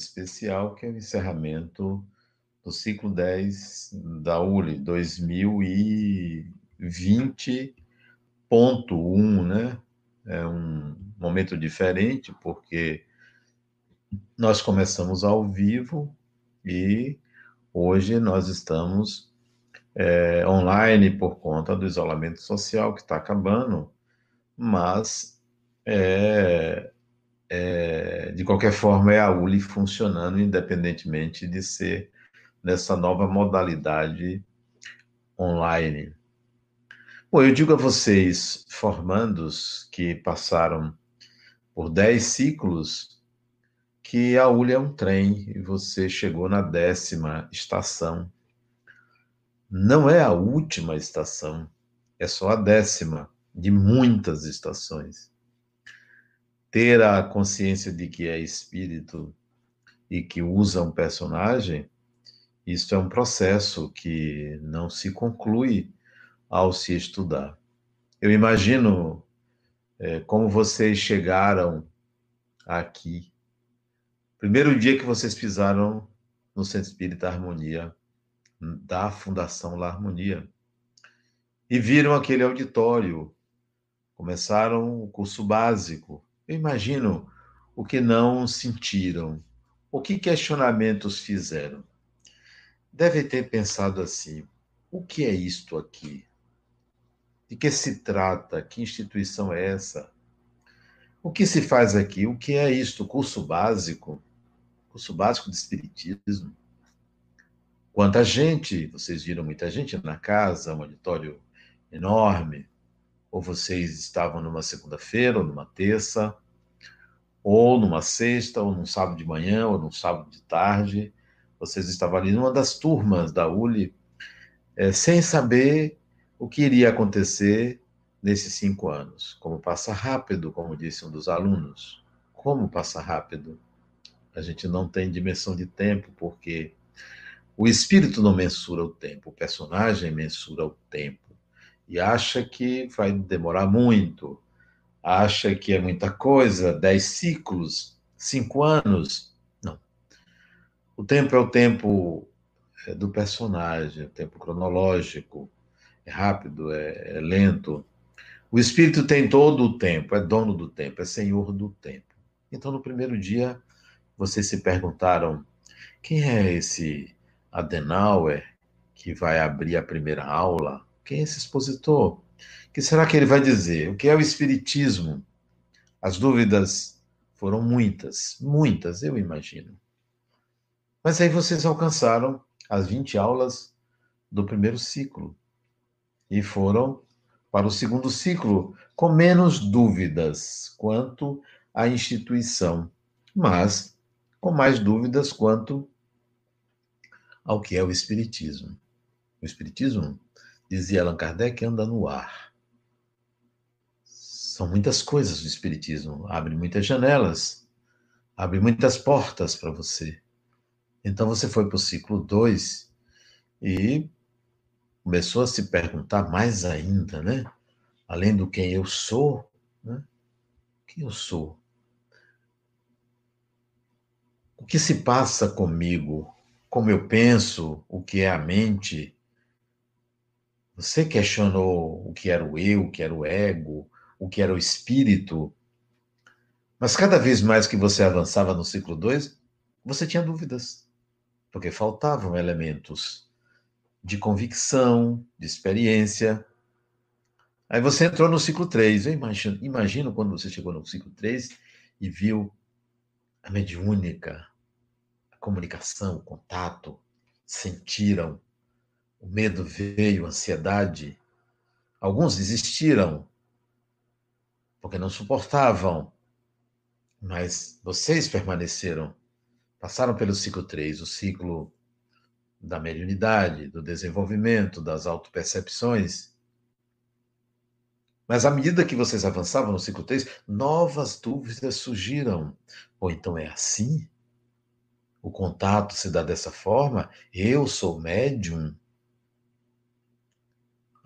especial, que é o encerramento do ciclo 10 da ULI 2020.1, né? É um momento diferente, porque nós começamos ao vivo e hoje nós estamos é, online por conta do isolamento social que está acabando, mas é, é, de qualquer forma é a ULI funcionando independentemente de ser nessa nova modalidade online. Bom, eu digo a vocês, formandos que passaram por 10 ciclos, que a ULI é um trem e você chegou na décima estação. Não é a última estação, é só a décima de muitas estações. Ter a consciência de que é espírito e que usa um personagem isso é um processo que não se conclui ao se estudar. Eu imagino é, como vocês chegaram aqui. Primeiro dia que vocês pisaram no Centro Espírita Harmonia, da Fundação La Harmonia, e viram aquele auditório, começaram o curso básico. Eu imagino o que não sentiram, o que questionamentos fizeram deve ter pensado assim: o que é isto aqui? De que se trata? Que instituição é essa? O que se faz aqui? O que é isto? Curso básico? Curso básico de Espiritismo? Quanta gente, vocês viram muita gente na casa, um auditório enorme, ou vocês estavam numa segunda-feira, ou numa terça, ou numa sexta, ou num sábado de manhã, ou num sábado de tarde, vocês estavam ali numa das turmas da ULI, é, sem saber o que iria acontecer nesses cinco anos. Como passa rápido, como disse um dos alunos. Como passa rápido? A gente não tem dimensão de tempo, porque o espírito não mensura o tempo, o personagem mensura o tempo. E acha que vai demorar muito, acha que é muita coisa, dez ciclos, cinco anos. O tempo é o tempo é, do personagem, é o tempo cronológico, é rápido, é, é lento. O espírito tem todo o tempo, é dono do tempo, é senhor do tempo. Então, no primeiro dia, vocês se perguntaram: quem é esse Adenauer que vai abrir a primeira aula? Quem é esse expositor? O que será que ele vai dizer? O que é o Espiritismo? As dúvidas foram muitas, muitas, eu imagino. Mas aí vocês alcançaram as 20 aulas do primeiro ciclo e foram para o segundo ciclo com menos dúvidas quanto à instituição, mas com mais dúvidas quanto ao que é o Espiritismo. O Espiritismo, dizia Allan Kardec, anda no ar. São muitas coisas o Espiritismo. Abre muitas janelas, abre muitas portas para você. Então você foi para o ciclo 2 e começou a se perguntar mais ainda, né? Além do quem eu sou, né? Quem eu sou? O que se passa comigo? Como eu penso? O que é a mente? Você questionou o que era o eu, o que era o ego, o que era o espírito. Mas cada vez mais que você avançava no ciclo 2, você tinha dúvidas porque faltavam elementos de convicção, de experiência. Aí você entrou no ciclo 3. Eu imagino, imagino quando você chegou no ciclo 3 e viu a mediúnica, a comunicação, o contato, sentiram, o medo veio, a ansiedade. Alguns desistiram, porque não suportavam, mas vocês permaneceram passaram pelo ciclo 3, o ciclo da mediunidade, do desenvolvimento, das autopercepções. Mas à medida que vocês avançavam no ciclo 3, novas dúvidas surgiram. Ou então é assim? O contato se dá dessa forma? Eu sou médium?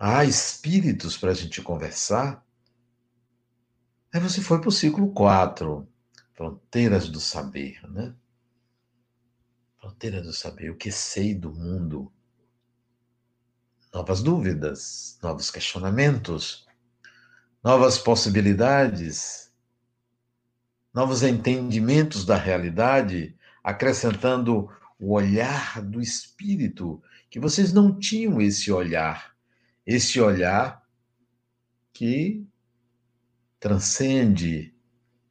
Há espíritos para a gente conversar? Aí você foi para o ciclo 4, Fronteiras do Saber, né? Fronteira do saber, o que sei do mundo. Novas dúvidas, novos questionamentos, novas possibilidades, novos entendimentos da realidade, acrescentando o olhar do espírito, que vocês não tinham esse olhar, esse olhar que transcende,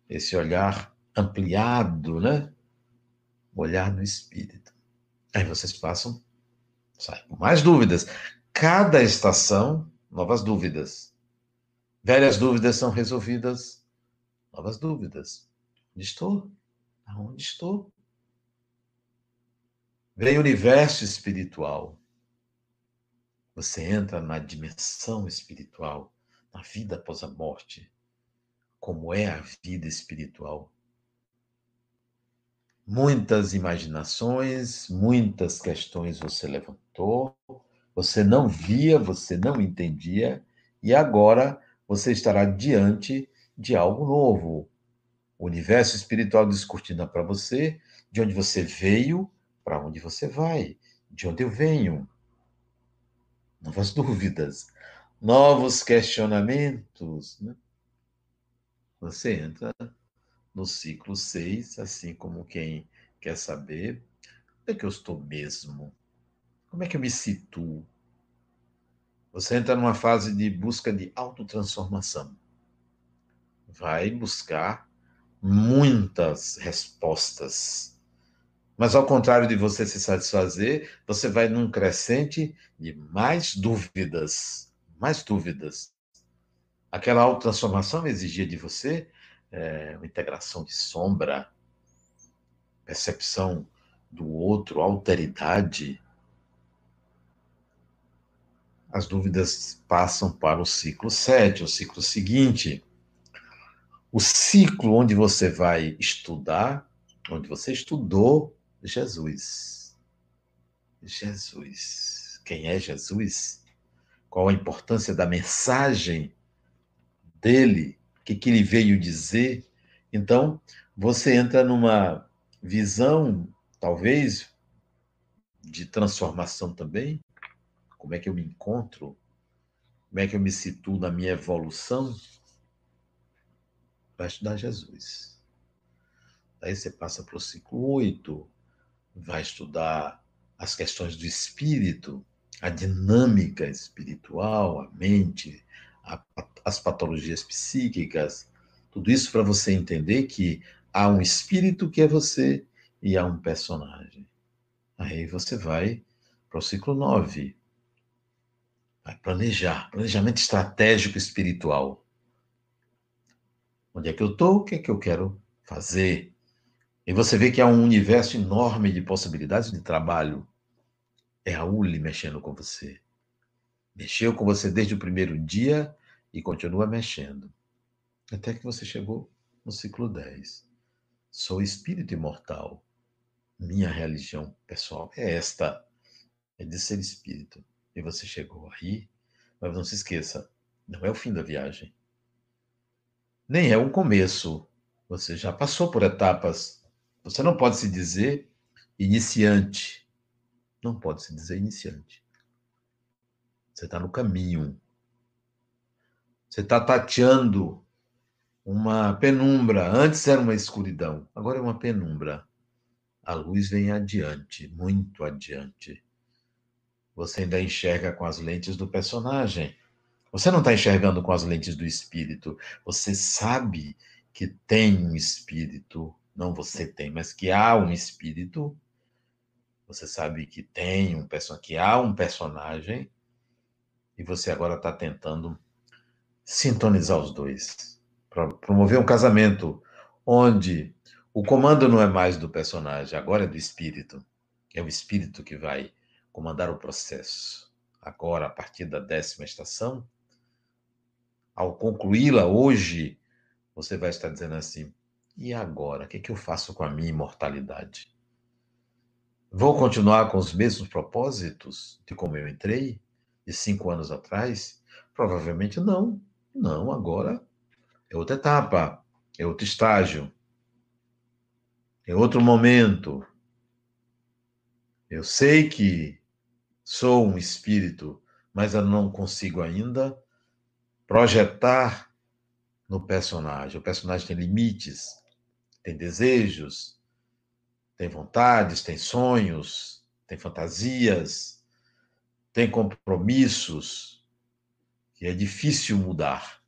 esse olhar ampliado, né? O olhar do espírito. Aí vocês passam, saem com mais dúvidas. Cada estação, novas dúvidas. Velhas dúvidas são resolvidas, novas dúvidas. Onde estou? Aonde estou? Vem o universo espiritual. Você entra na dimensão espiritual, na vida após a morte. Como é a vida espiritual? Muitas imaginações, muitas questões você levantou, você não via, você não entendia, e agora você estará diante de algo novo. O universo espiritual discutindo para você de onde você veio, para onde você vai? De onde eu venho? Novas dúvidas, novos questionamentos. Né? Você entra no ciclo 6, assim como quem quer saber onde é que eu estou mesmo? Como é que eu me situo? Você entra numa fase de busca de autotransformação. Vai buscar muitas respostas mas ao contrário de você se satisfazer, você vai num crescente de mais dúvidas, mais dúvidas. Aquela autotransformação exigia de você é, uma integração de sombra, percepção do outro, alteridade. As dúvidas passam para o ciclo 7, o ciclo seguinte. O ciclo onde você vai estudar, onde você estudou Jesus. Jesus. Quem é Jesus? Qual a importância da mensagem dele? O que, que ele veio dizer? Então, você entra numa visão, talvez, de transformação também. Como é que eu me encontro? Como é que eu me situo na minha evolução? Vai estudar Jesus. Daí você passa para o ciclo 8, vai estudar as questões do espírito, a dinâmica espiritual, a mente, a, as patologias psíquicas, tudo isso para você entender que há um espírito que é você e há um personagem. Aí você vai para o ciclo 9. Vai planejar, planejamento estratégico espiritual. Onde é que eu estou? O que é que eu quero fazer? E você vê que há um universo enorme de possibilidades de trabalho. É a Uli mexendo com você. Mexeu com você desde o primeiro dia e continua mexendo. Até que você chegou no ciclo 10. Sou espírito imortal. Minha religião pessoal é esta: é de ser espírito. E você chegou aí, mas não se esqueça, não é o fim da viagem. Nem é um começo. Você já passou por etapas você não pode se dizer iniciante. Não pode se dizer iniciante. Você está no caminho. Você está tateando uma penumbra. Antes era uma escuridão, agora é uma penumbra. A luz vem adiante, muito adiante. Você ainda enxerga com as lentes do personagem. Você não está enxergando com as lentes do espírito. Você sabe que tem um espírito não você tem, mas que há um espírito, você sabe que tem um que há um personagem, e você agora está tentando sintonizar os dois, para promover um casamento onde o comando não é mais do personagem, agora é do espírito. É o espírito que vai comandar o processo. Agora, a partir da décima estação, ao concluí-la hoje, você vai estar dizendo assim: e agora? O que, é que eu faço com a minha imortalidade? Vou continuar com os mesmos propósitos de como eu entrei, de cinco anos atrás? Provavelmente não. Não, agora é outra etapa, é outro estágio, é outro momento. Eu sei que sou um espírito, mas eu não consigo ainda projetar no personagem. O personagem tem limites, tem desejos, tem vontades, tem sonhos, tem fantasias, tem compromissos, que é difícil mudar.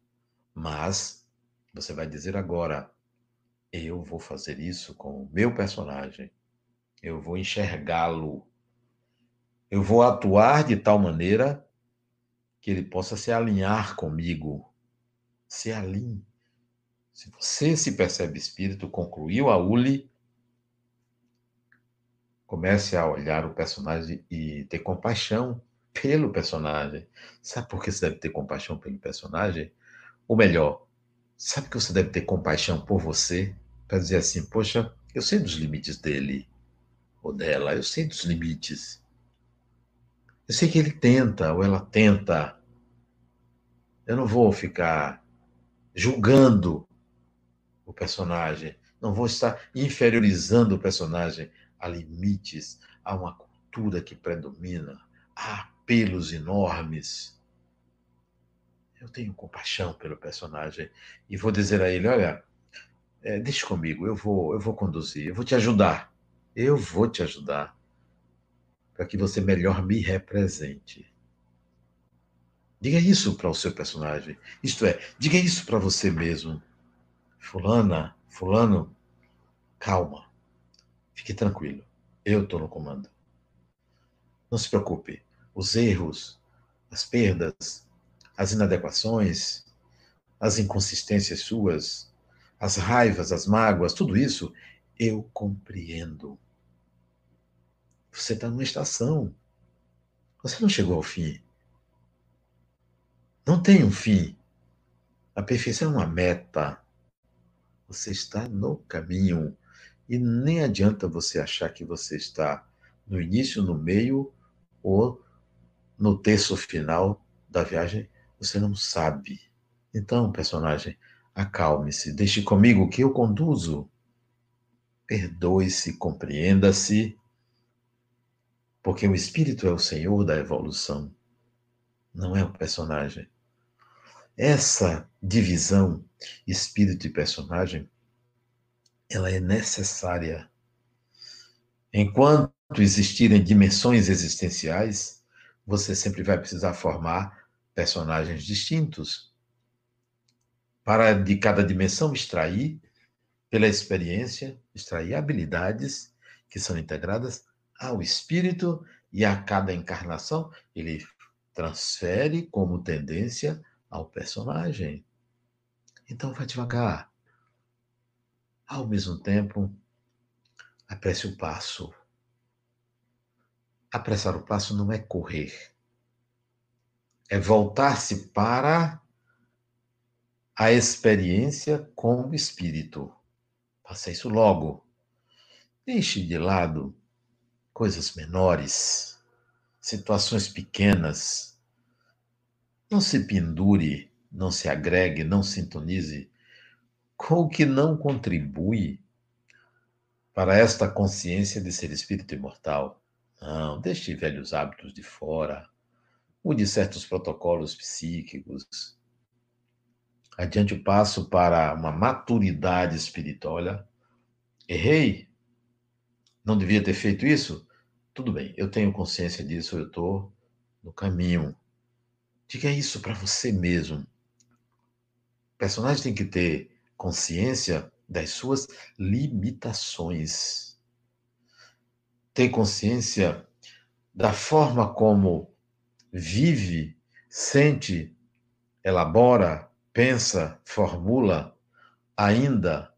Mas você vai dizer agora: eu vou fazer isso com o meu personagem, eu vou enxergá-lo, eu vou atuar de tal maneira que ele possa se alinhar comigo. Se alinhe. Se você se percebe espírito, concluiu a ULI, comece a olhar o personagem e ter compaixão pelo personagem. Sabe por que você deve ter compaixão pelo personagem? Ou melhor, sabe que você deve ter compaixão por você? Para dizer assim, poxa, eu sei dos limites dele ou dela, eu sei dos limites. Eu sei que ele tenta ou ela tenta. Eu não vou ficar julgando o personagem, não vou estar inferiorizando o personagem a limites, a uma cultura que predomina, a apelos enormes. Eu tenho compaixão pelo personagem e vou dizer a ele: olha, é, deixe comigo, eu vou, eu vou conduzir, eu vou te ajudar, eu vou te ajudar para que você melhor me represente. Diga isso para o seu personagem. Isto é, diga isso para você mesmo. Fulana, fulano, calma. Fique tranquilo. Eu estou no comando. Não se preocupe. Os erros, as perdas, as inadequações, as inconsistências suas, as raivas, as mágoas, tudo isso eu compreendo. Você está numa estação. Você não chegou ao fim. Não tem um fim. A perfeição é uma meta. Você está no caminho. E nem adianta você achar que você está no início, no meio ou no terço final da viagem. Você não sabe. Então, personagem, acalme-se, deixe comigo que eu conduzo. Perdoe-se, compreenda-se, porque o espírito é o senhor da evolução, não é o personagem. Essa divisão espírito e personagem, ela é necessária. Enquanto existirem dimensões existenciais, você sempre vai precisar formar personagens distintos para de cada dimensão extrair pela experiência, extrair habilidades que são integradas ao espírito e a cada encarnação ele transfere como tendência ao personagem. Então vai devagar. Ao mesmo tempo, apresse o passo. Apressar o passo não é correr. É voltar-se para a experiência com o espírito. Faça isso logo. Deixe de lado coisas menores, situações pequenas não se pendure, não se agregue, não sintonize com o que não contribui para esta consciência de ser espírito imortal. Não, deixe velhos hábitos de fora, mude certos protocolos psíquicos. Adiante o passo para uma maturidade espiritual. Olha, errei, não devia ter feito isso? Tudo bem, eu tenho consciência disso, eu estou no caminho. Diga isso para você mesmo. O personagem tem que ter consciência das suas limitações. Ter consciência da forma como vive, sente, elabora, pensa, formula, ainda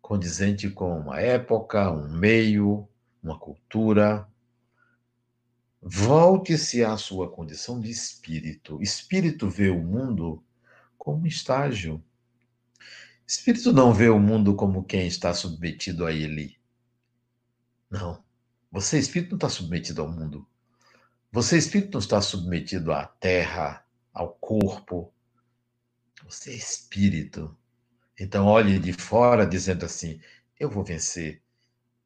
condizente com uma época, um meio, uma cultura, Volte-se à sua condição de espírito. Espírito vê o mundo como um estágio. Espírito não vê o mundo como quem está submetido a ele. Não. Você, espírito, não está submetido ao mundo. Você, espírito, não está submetido à terra, ao corpo. Você é espírito. Então, olhe de fora dizendo assim: eu vou vencer.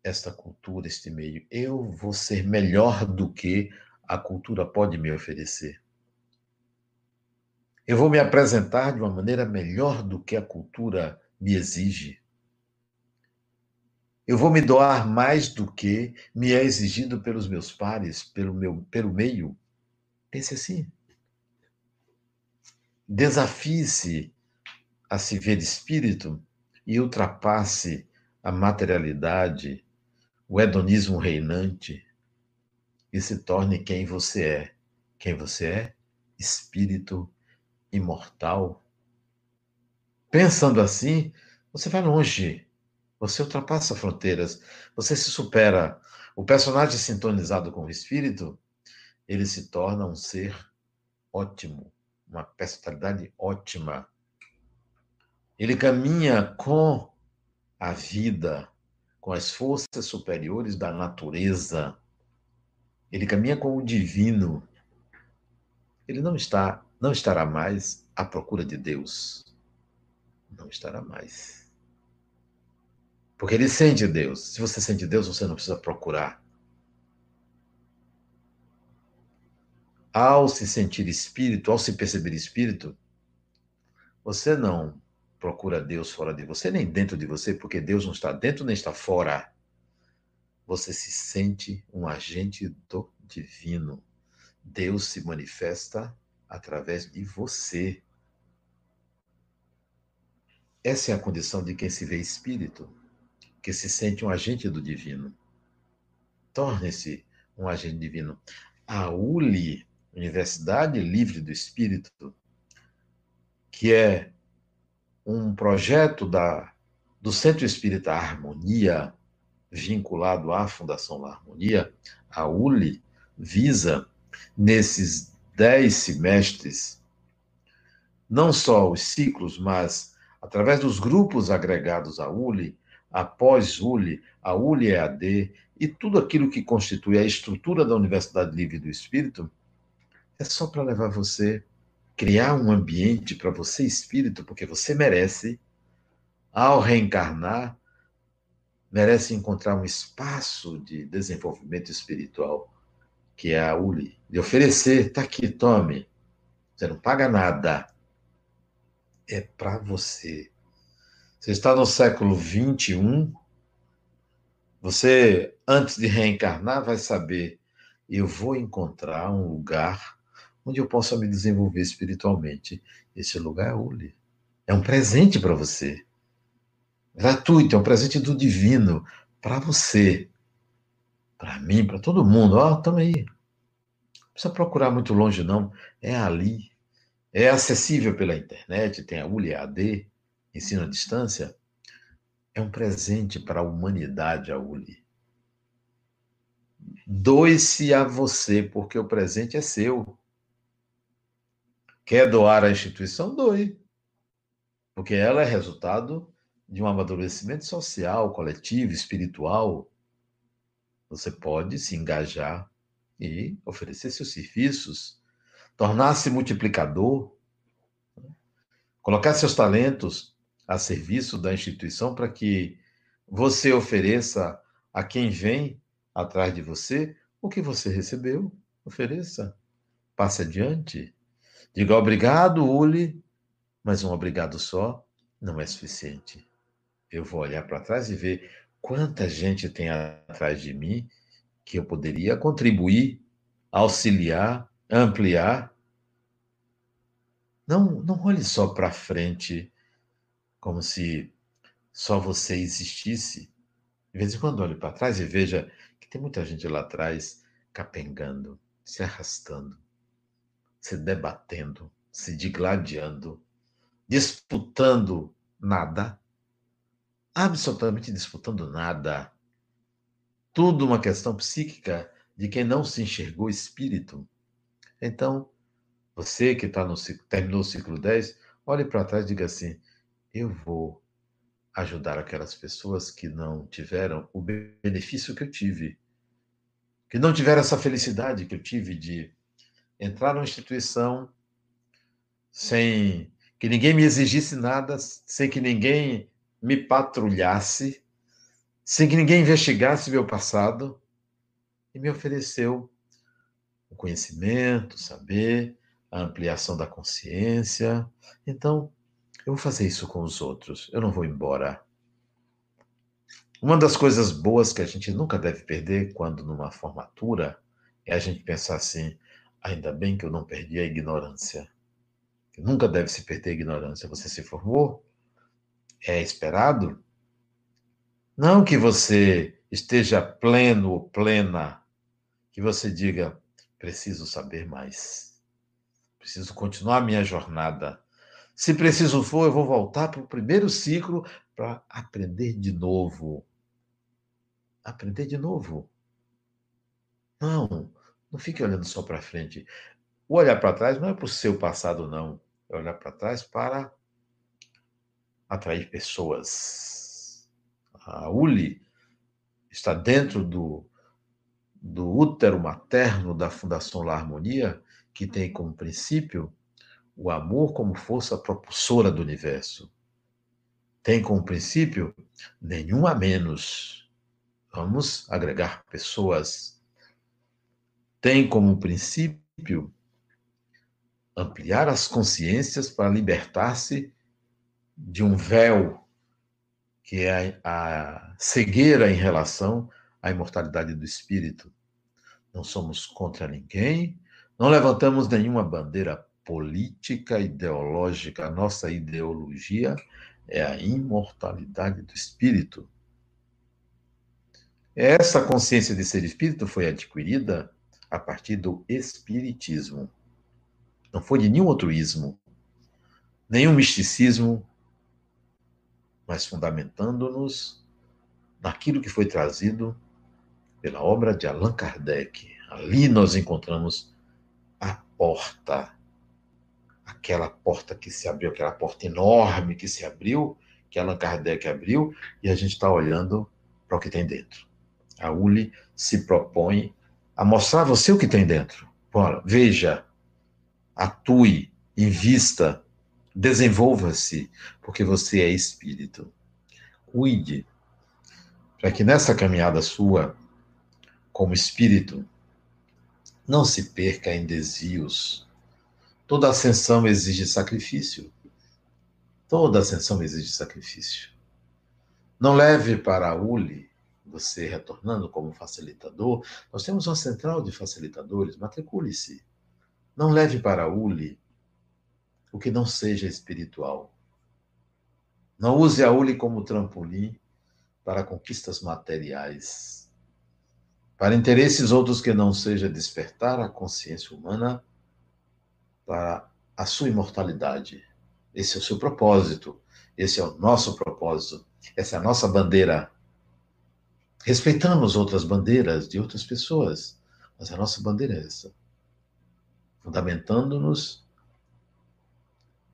Esta cultura, este meio. Eu vou ser melhor do que a cultura pode me oferecer. Eu vou me apresentar de uma maneira melhor do que a cultura me exige. Eu vou me doar mais do que me é exigido pelos meus pares, pelo meu pelo meio. Pense assim. Desafie-se a se ver espírito e ultrapasse a materialidade, o hedonismo reinante e se torne quem você é. Quem você é? Espírito imortal. Pensando assim, você vai longe. Você ultrapassa fronteiras. Você se supera. O personagem sintonizado com o espírito, ele se torna um ser ótimo, uma personalidade ótima. Ele caminha com a vida, com as forças superiores da natureza. Ele caminha com o divino. Ele não está, não estará mais à procura de Deus. Não estará mais. Porque ele sente Deus. Se você sente Deus, você não precisa procurar. Ao se sentir espírito, ao se perceber espírito, você não procura Deus fora de você, nem dentro de você, porque Deus não está dentro nem está fora. Você se sente um agente do divino. Deus se manifesta através de você. Essa é a condição de quem se vê espírito, que se sente um agente do divino. Torne-se um agente divino. A ULI, Universidade Livre do Espírito, que é um projeto da, do Centro Espírita Harmonia, vinculado à Fundação La Harmonia, a ULI, visa, nesses dez semestres, não só os ciclos, mas através dos grupos agregados à ULI, após ULI, a ULI EAD e tudo aquilo que constitui a estrutura da Universidade Livre do Espírito, é só para levar você criar um ambiente para você, espírito, porque você merece, ao reencarnar, merece encontrar um espaço de desenvolvimento espiritual, que é a ULI, de oferecer, tá aqui, tome. Você não paga nada. É para você. Você está no século 21, você, antes de reencarnar, vai saber: eu vou encontrar um lugar onde eu possa me desenvolver espiritualmente. Esse lugar é Uli. É um presente para você. Gratuito, é um presente do divino para você. Para mim, para todo mundo. Ó, oh, tamo aí. Não precisa procurar muito longe, não. É ali. É acessível pela internet, tem a Uli AD, ensino à distância. É um presente para a humanidade, a Uli. Doe-se a você, porque o presente é seu. Quer doar à instituição? Doe. Porque ela é resultado de um amadurecimento social, coletivo, espiritual. Você pode se engajar e oferecer seus serviços, tornar-se multiplicador, colocar seus talentos a serviço da instituição para que você ofereça a quem vem atrás de você o que você recebeu. Ofereça. Passe adiante. Diga obrigado, Uli, mas um obrigado só não é suficiente. Eu vou olhar para trás e ver quanta gente tem atrás de mim que eu poderia contribuir, auxiliar, ampliar. Não, não olhe só para frente como se só você existisse. De vez em quando olhe para trás e veja que tem muita gente lá atrás capengando, se arrastando se debatendo, se digladiando, disputando nada, absolutamente disputando nada. Tudo uma questão psíquica de quem não se enxergou espírito. Então, você que tá no, terminou o ciclo 10, olhe para trás e diga assim: eu vou ajudar aquelas pessoas que não tiveram o benefício que eu tive, que não tiveram essa felicidade que eu tive de entrar numa instituição sem que ninguém me exigisse nada, sem que ninguém me patrulhasse, sem que ninguém investigasse meu passado, e me ofereceu o conhecimento, o saber, a ampliação da consciência. Então, eu vou fazer isso com os outros, eu não vou embora. Uma das coisas boas que a gente nunca deve perder quando numa formatura é a gente pensar assim: ainda bem que eu não perdi a ignorância. Nunca deve se perder a ignorância. Você se formou? É esperado? Não que você esteja pleno ou plena, que você diga: preciso saber mais. Preciso continuar a minha jornada. Se preciso for, eu vou voltar para o primeiro ciclo para aprender de novo. Aprender de novo. Não, não fique olhando só para frente. O olhar para trás não é para o seu passado, não. É olhar para trás para atrair pessoas. A Uli está dentro do, do útero materno da Fundação La Harmonia, que tem como princípio o amor como força propulsora do universo. Tem como princípio nenhum a menos. Vamos agregar pessoas. Tem como princípio ampliar as consciências para libertar-se de um véu que é a cegueira em relação à imortalidade do espírito. Não somos contra ninguém, não levantamos nenhuma bandeira política, ideológica. A nossa ideologia é a imortalidade do espírito. Essa consciência de ser espírito foi adquirida a partir do espiritismo. Não foi de nenhum outro ismo, nenhum misticismo, mas fundamentando-nos naquilo que foi trazido pela obra de Allan Kardec. Ali nós encontramos a porta, aquela porta que se abriu, aquela porta enorme que se abriu, que Allan Kardec abriu, e a gente está olhando para o que tem dentro. A ULI se propõe a mostrar você o que tem dentro. Bora, veja, atue, invista, desenvolva-se, porque você é espírito. Cuide, para que nessa caminhada sua, como espírito, não se perca em desvios. Toda ascensão exige sacrifício. Toda ascensão exige sacrifício. Não leve para a ULI, você retornando como facilitador, nós temos uma central de facilitadores, matricule-se. Não leve para a ULI o que não seja espiritual. Não use a ULI como trampolim para conquistas materiais. Para interesses outros que não seja despertar a consciência humana para a sua imortalidade. Esse é o seu propósito. Esse é o nosso propósito. Essa é a nossa bandeira. Respeitamos outras bandeiras de outras pessoas, mas a nossa bandeira é essa fundamentando-nos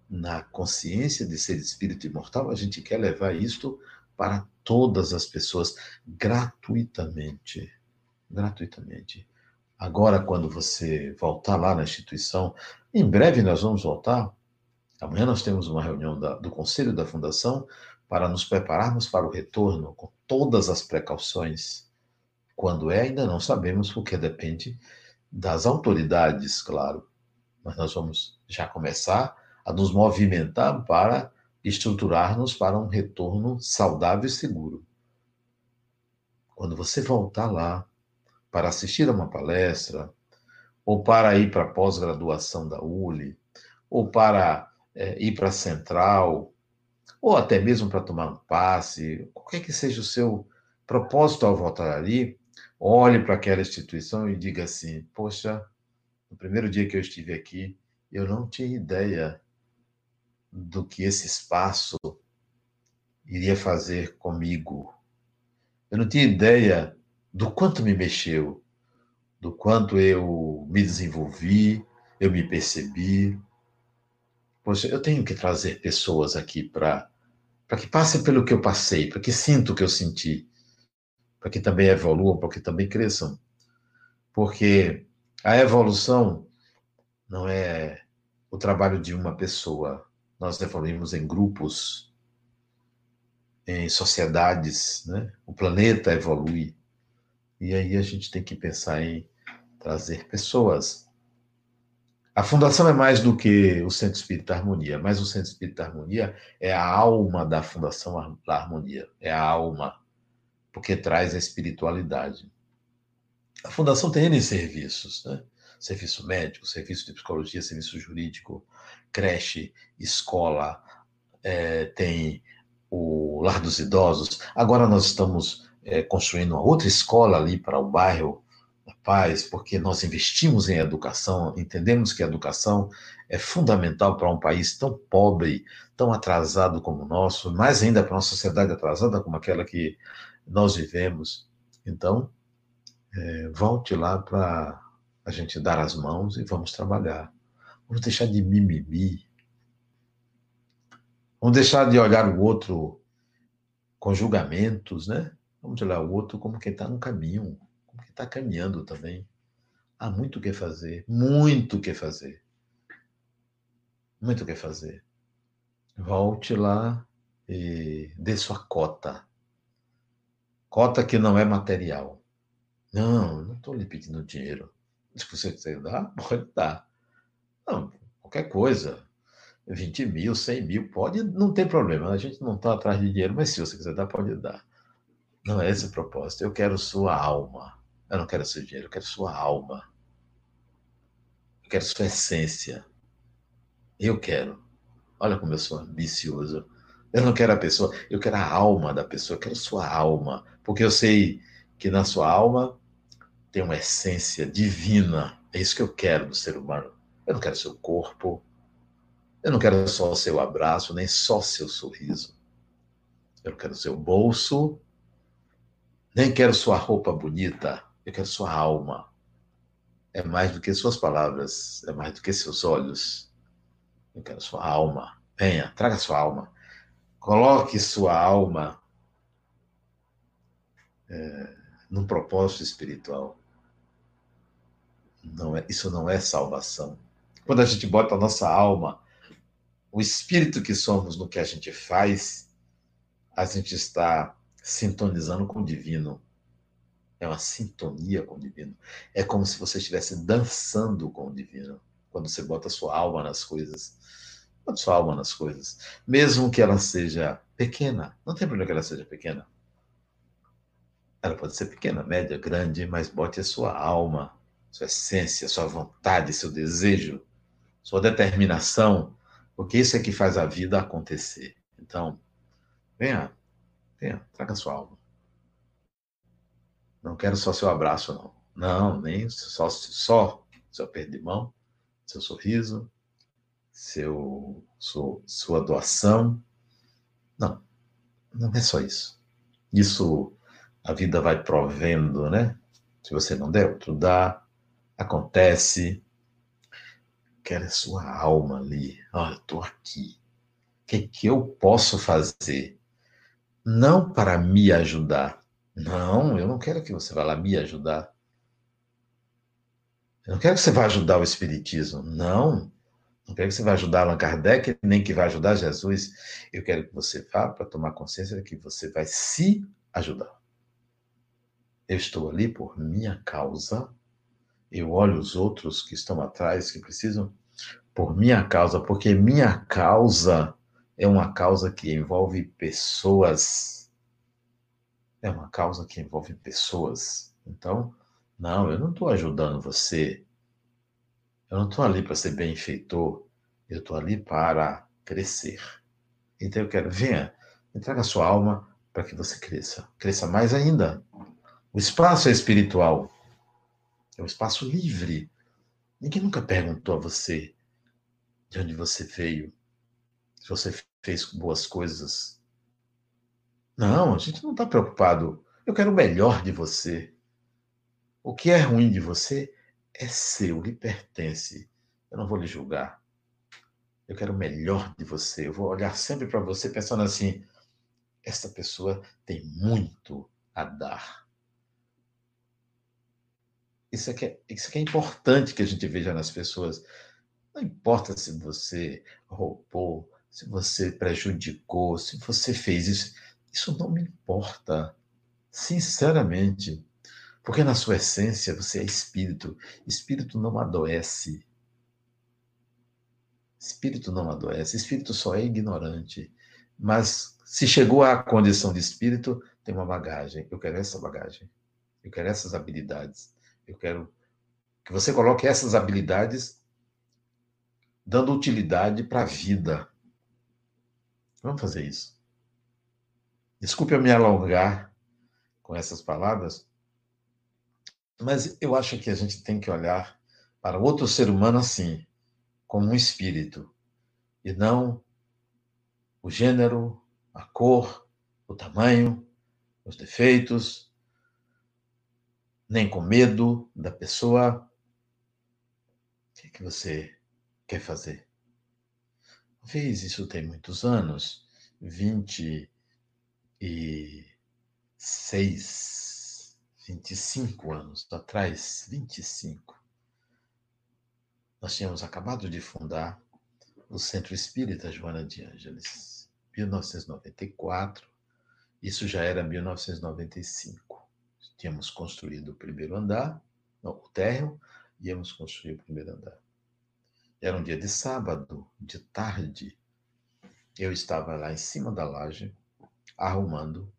na consciência de ser espírito imortal, a gente quer levar isto para todas as pessoas gratuitamente. Gratuitamente. Agora, quando você voltar lá na instituição, em breve nós vamos voltar. Amanhã nós temos uma reunião da, do Conselho da Fundação para nos prepararmos para o retorno com todas as precauções. Quando é, ainda não sabemos, porque depende das autoridades, claro, mas nós vamos já começar a nos movimentar para estruturar-nos para um retorno saudável e seguro. Quando você voltar lá para assistir a uma palestra, ou para ir para a pós-graduação da ULI, ou para é, ir para a central, ou até mesmo para tomar um passe, qualquer que seja o seu propósito ao voltar ali, olhe para aquela instituição e diga assim: Poxa, no primeiro dia que eu estive aqui, eu não tinha ideia do que esse espaço iria fazer comigo. Eu não tinha ideia do quanto me mexeu, do quanto eu me desenvolvi, eu me percebi. Poxa, eu tenho que trazer pessoas aqui para que passem pelo que eu passei, para que sintam o que eu senti para que também evoluam, para que também cresçam. Porque a evolução não é o trabalho de uma pessoa. Nós evoluímos em grupos, em sociedades, né? o planeta evolui. E aí a gente tem que pensar em trazer pessoas. A fundação é mais do que o Centro Espírita Harmonia, mas o Centro Espírita Harmonia é a alma da Fundação da Harmonia, é a alma, porque traz a espiritualidade. A Fundação tem N serviços, né? Serviço médico, serviço de psicologia, serviço jurídico, creche, escola, é, tem o Lar dos Idosos. Agora nós estamos é, construindo uma outra escola ali para o bairro Paz, porque nós investimos em educação, entendemos que a educação é fundamental para um país tão pobre, tão atrasado como o nosso, mais ainda para uma sociedade atrasada como aquela que nós vivemos. Então, é, volte lá para a gente dar as mãos e vamos trabalhar. Vamos deixar de mimimi, Vamos deixar de olhar o outro com julgamentos, né? Vamos olhar o outro como quem está no caminho, quem está caminhando também. Há muito o que fazer, muito o que fazer. Muito o que fazer. Volte lá e dê sua cota. Cota que não é material. Não, não estou lhe pedindo dinheiro. Se você quiser dar, pode dar. Não, qualquer coisa. 20 mil, 100 mil, pode, não tem problema. A gente não está atrás de dinheiro, mas se você quiser dar, pode dar. Não é esse o propósito. Eu quero sua alma. Eu não quero seu dinheiro, eu quero sua alma. Eu quero sua essência. Eu quero. Olha como eu sou ambicioso. Eu não quero a pessoa, eu quero a alma da pessoa, eu quero sua alma. Porque eu sei que na sua alma tem uma essência divina. É isso que eu quero do ser humano. Eu não quero seu corpo, eu não quero só o seu abraço, nem só seu sorriso. Eu quero seu bolso, nem quero sua roupa bonita, eu quero sua alma. É mais do que suas palavras, é mais do que seus olhos. Eu quero sua alma. Venha, traga sua alma. Coloque sua alma é, num propósito espiritual. Não é, isso não é salvação. Quando a gente bota a nossa alma o espírito que somos no que a gente faz, a gente está sintonizando com o divino. É uma sintonia com o divino. É como se você estivesse dançando com o divino. Quando você bota sua alma nas coisas. Bota sua alma nas coisas. Mesmo que ela seja pequena. Não tem problema que ela seja pequena. Ela pode ser pequena, média, grande, mas bote a sua alma, sua essência, sua vontade, seu desejo, sua determinação porque isso é que faz a vida acontecer. Então, venha, venha, traga sua alma. Não quero só seu abraço, não. Não, nem só, só seu aperto de mão, seu sorriso, seu, sua, sua doação. Não, não é só isso. Isso a vida vai provendo, né? Se você não der, outro dá. Acontece quero a sua alma ali. Olha, eu estou aqui. O que, que eu posso fazer? Não para me ajudar. Não, eu não quero que você vá lá me ajudar. Eu não quero que você vá ajudar o Espiritismo. Não. Não quero que você vá ajudar Allan Kardec, nem que vá ajudar Jesus. Eu quero que você vá para tomar consciência de que você vai se ajudar. Eu estou ali por minha causa eu olho os outros que estão atrás, que precisam, por minha causa, porque minha causa é uma causa que envolve pessoas. É uma causa que envolve pessoas. Então, não, eu não estou ajudando você. Eu não estou ali para ser benfeitor. Eu estou ali para crescer. Então eu quero, venha, entrega a sua alma para que você cresça. Cresça mais ainda. O espaço é espiritual. É um espaço livre. Ninguém nunca perguntou a você de onde você veio, se você fez boas coisas. Não, a gente não está preocupado. Eu quero o melhor de você. O que é ruim de você é seu, lhe pertence. Eu não vou lhe julgar. Eu quero o melhor de você. Eu vou olhar sempre para você pensando assim: essa pessoa tem muito a dar. Isso aqui, é, isso aqui é importante que a gente veja nas pessoas. Não importa se você roubou, se você prejudicou, se você fez isso. Isso não me importa, sinceramente, porque na sua essência você é espírito. Espírito não adoece. Espírito não adoece. Espírito só é ignorante. Mas se chegou à condição de espírito, tem uma bagagem. Eu quero essa bagagem. Eu quero essas habilidades. Eu quero que você coloque essas habilidades dando utilidade para a vida. Vamos fazer isso. Desculpe eu me alongar com essas palavras, mas eu acho que a gente tem que olhar para outro ser humano assim, como um espírito, e não o gênero, a cor, o tamanho, os defeitos, nem com medo da pessoa. O que, é que você quer fazer? Talvez isso tem muitos anos, 26, 25 anos atrás, 25. Nós tínhamos acabado de fundar o Centro Espírita Joana de Ângeles, 1994. Isso já era 1995. Tínhamos construído o primeiro andar, não, o térreo, íamos construir o primeiro andar. Era um dia de sábado, de tarde. Eu estava lá em cima da laje, arrumando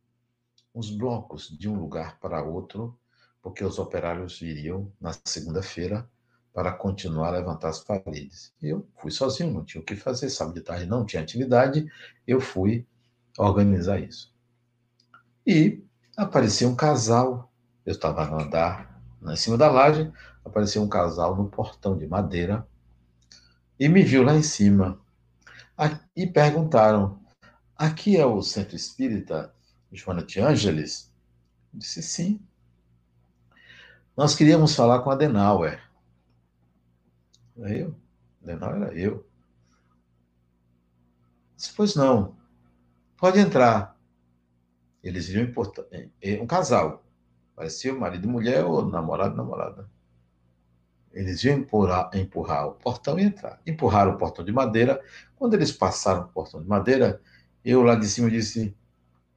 os blocos de um lugar para outro, porque os operários viriam na segunda-feira para continuar a levantar as paredes. Eu fui sozinho, não tinha o que fazer, sábado de tarde não tinha atividade, eu fui organizar isso. E apareceu um casal, eu estava no andar, em cima da laje, apareceu um casal no portão de madeira, e me viu lá em cima. E perguntaram: aqui é o Centro Espírita Joana de Ângeles? Disse sim. Nós queríamos falar com a Denauer. Era eu? Denauer era eu. Disse, pois não. Pode entrar. Eles viram um casal. Parecia marido e mulher ou namorado e namorada. Eles iam empurrar, empurrar o portão e entrar. Empurraram o portão de madeira. Quando eles passaram o portão de madeira, eu lá de cima disse: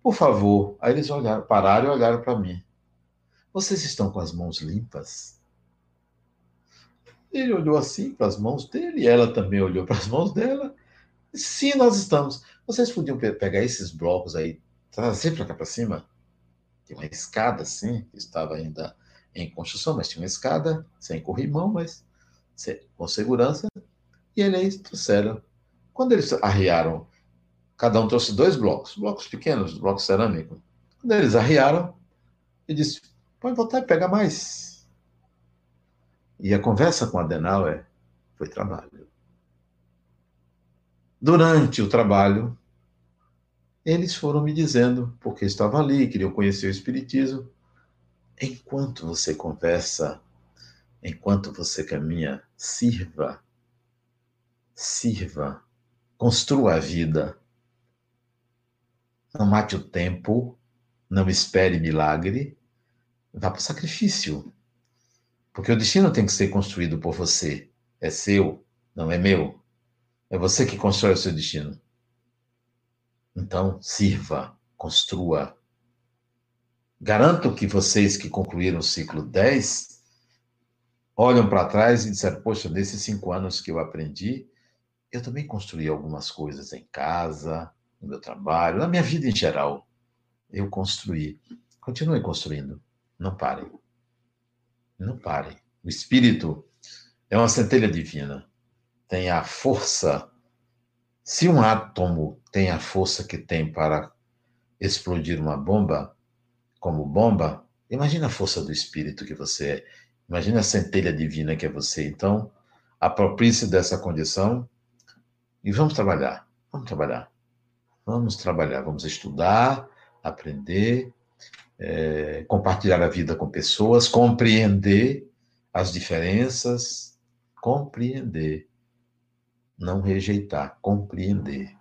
Por favor. Aí eles olharam, pararam e olharam para mim. Vocês estão com as mãos limpas? Ele olhou assim para as mãos dele, e ela também olhou para as mãos dela. Sim, nós estamos. Vocês podiam pegar esses blocos aí, trazer para cá para cima? Tem uma escada assim, que estava ainda em construção, mas tinha uma escada, sem corrimão, mas com segurança. E eles trouxeram. Quando eles arriaram, cada um trouxe dois blocos, blocos pequenos, blocos cerâmicos. Quando eles arriaram, ele disse: pode voltar e pegar mais. E a conversa com Adenauer foi trabalho. Durante o trabalho, eles foram me dizendo, porque estavam ali, queriam conhecer o Espiritismo, enquanto você conversa, enquanto você caminha, sirva, sirva, construa a vida. Não mate o tempo, não espere milagre, vá para o sacrifício. Porque o destino tem que ser construído por você. É seu, não é meu. É você que constrói o seu destino. Então, sirva, construa, Garanto que vocês que concluíram o ciclo 10 olham para trás e disseram: Poxa, nesses cinco anos que eu aprendi, eu também construí algumas coisas em casa, no meu trabalho, na minha vida em geral. Eu construí. Continuem construindo. Não parem. Não parem. O espírito é uma centelha divina. Tem a força. Se um átomo tem a força que tem para explodir uma bomba, como bomba, imagina a força do espírito que você é. Imagina a centelha divina que é você. Então, aproprie-se dessa condição e vamos trabalhar. Vamos trabalhar. Vamos trabalhar. Vamos estudar, aprender, é, compartilhar a vida com pessoas, compreender as diferenças, compreender. Não rejeitar, compreender.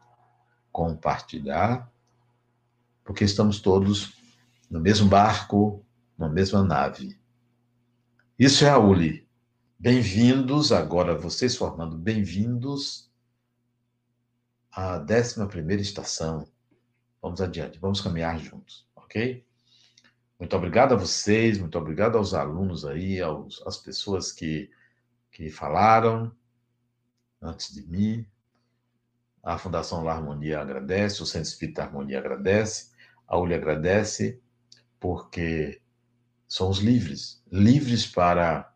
Compartilhar, porque estamos todos no mesmo barco, na mesma nave. Isso é a ULI. Bem-vindos, agora vocês formando, bem-vindos à 11 estação. vamos adiante, vamos caminhar juntos, ok? Muito obrigado a vocês, muito obrigado aos alunos aí, aos, às pessoas que, que falaram antes de mim. A Fundação La Harmonia agradece, o Centro Espírita Harmonia agradece, a ULI agradece, porque somos livres livres para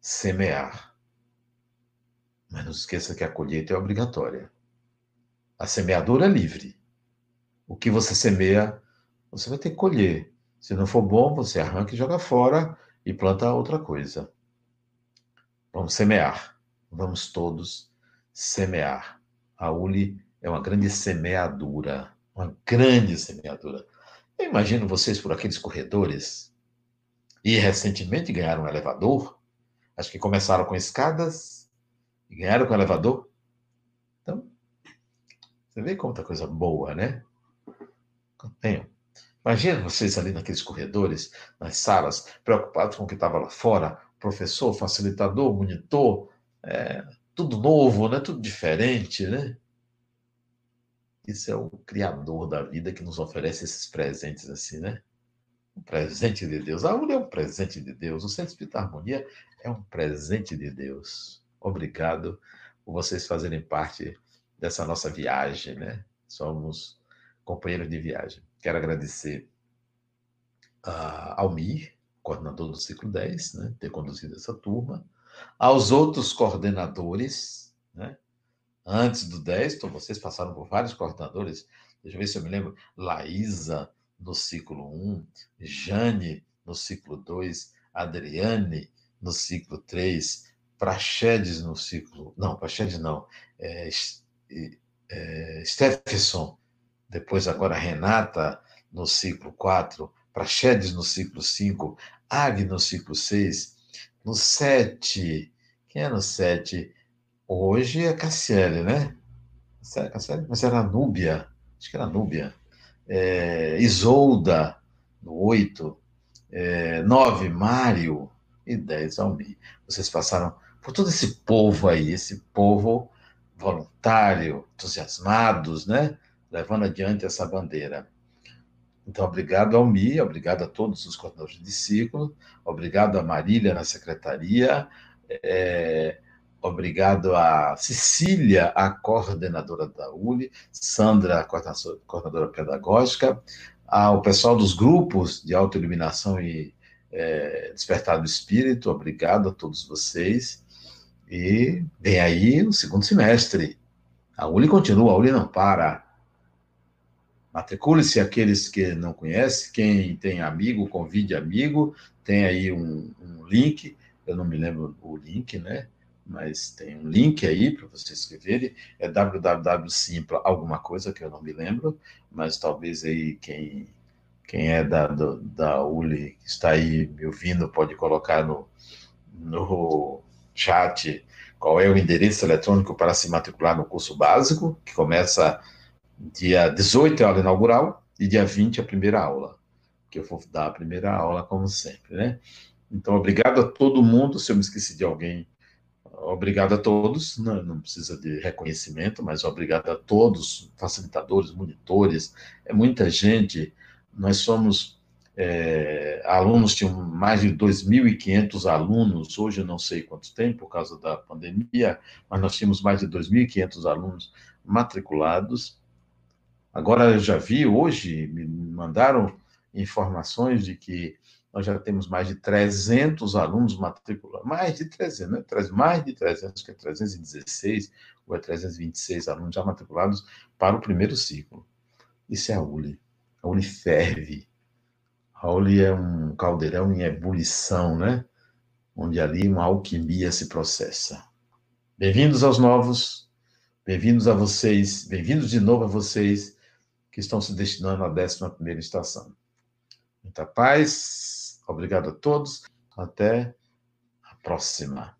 semear. Mas não esqueça que a colheita é obrigatória. A semeadora é livre. O que você semeia, você vai ter que colher. Se não for bom, você arranca e joga fora e planta outra coisa. Vamos semear. Vamos todos semear. A ULI é uma grande semeadura. Uma grande semeadura. Eu imagino vocês por aqueles corredores e recentemente ganharam um elevador. Acho que começaram com escadas e ganharam com elevador. Você vê tá coisa boa, né? Tenham. Imagina vocês ali naqueles corredores, nas salas, preocupados com o que estava lá fora, professor, facilitador, monitor, é, tudo novo, né? Tudo diferente, né? Isso é o Criador da vida que nos oferece esses presentes assim, né? Um presente de Deus. A UNA é um presente de Deus. O Centro Espírita Harmonia é um presente de Deus. Obrigado por vocês fazerem parte dessa nossa viagem, né? Somos companheiros de viagem. Quero agradecer a Almir, coordenador do ciclo 10, né, ter conduzido essa turma, aos outros coordenadores, né, antes do 10, então vocês passaram por vários coordenadores, deixa eu ver se eu me lembro, Laísa no ciclo 1, Jane no ciclo 2, Adriane no ciclo 3, Praxedes no ciclo. Não, Praxedes não. É, é, Stephenson, depois agora Renata no ciclo 4, Praxedes no ciclo 5, Ag no ciclo 6, no 7. Quem é no 7? Hoje é Cassiele, né? Cassiele, mas era Núbia. Acho que era Núbia. É, Isolda, no 8. É, 9, Mário. E 10, Almir. Vocês passaram por todo esse povo aí, esse povo voluntário, entusiasmados, né? Levando adiante essa bandeira. Então, obrigado ao Mi, obrigado a todos os coordenadores de ciclo, obrigado a Marília na secretaria, é, obrigado a Cecília, a coordenadora da ULI, Sandra, a coordenadora pedagógica, ao pessoal dos grupos de autoiluminação e é, despertar do espírito, obrigado a todos vocês. E vem aí o segundo semestre. A ULI continua, a ULI não para. Matricule-se aqueles que não conhecem, quem tem amigo, convide amigo, tem aí um, um, link, eu não me lembro o link, né? Mas tem um link aí para você escreverem, é www.simpla alguma coisa que eu não me lembro, mas talvez aí quem, quem é da, do, da ULI, que está aí me ouvindo, pode colocar no, no chat qual é o endereço eletrônico para se matricular no curso básico, que começa Dia 18 é a aula inaugural e dia 20 é a primeira aula, que eu vou dar a primeira aula, como sempre, né? Então, obrigado a todo mundo. Se eu me esqueci de alguém, obrigado a todos. Não, não precisa de reconhecimento, mas obrigado a todos, facilitadores, monitores. É muita gente. Nós somos é, alunos, tinham mais de 2.500 alunos, hoje eu não sei quantos tem por causa da pandemia, mas nós tínhamos mais de 2.500 alunos matriculados, Agora eu já vi hoje, me mandaram informações de que nós já temos mais de 300 alunos matriculados, mais de 300, né? mais de 300, que é 316 ou é 326 alunos já matriculados para o primeiro ciclo. Isso é a ULI. A ULI ferve. A ULI é um caldeirão em ebulição, né? Onde ali uma alquimia se processa. Bem-vindos aos novos, bem-vindos a vocês, bem-vindos de novo a vocês que estão se destinando à 11 estação. Muita paz, obrigado a todos, até a próxima.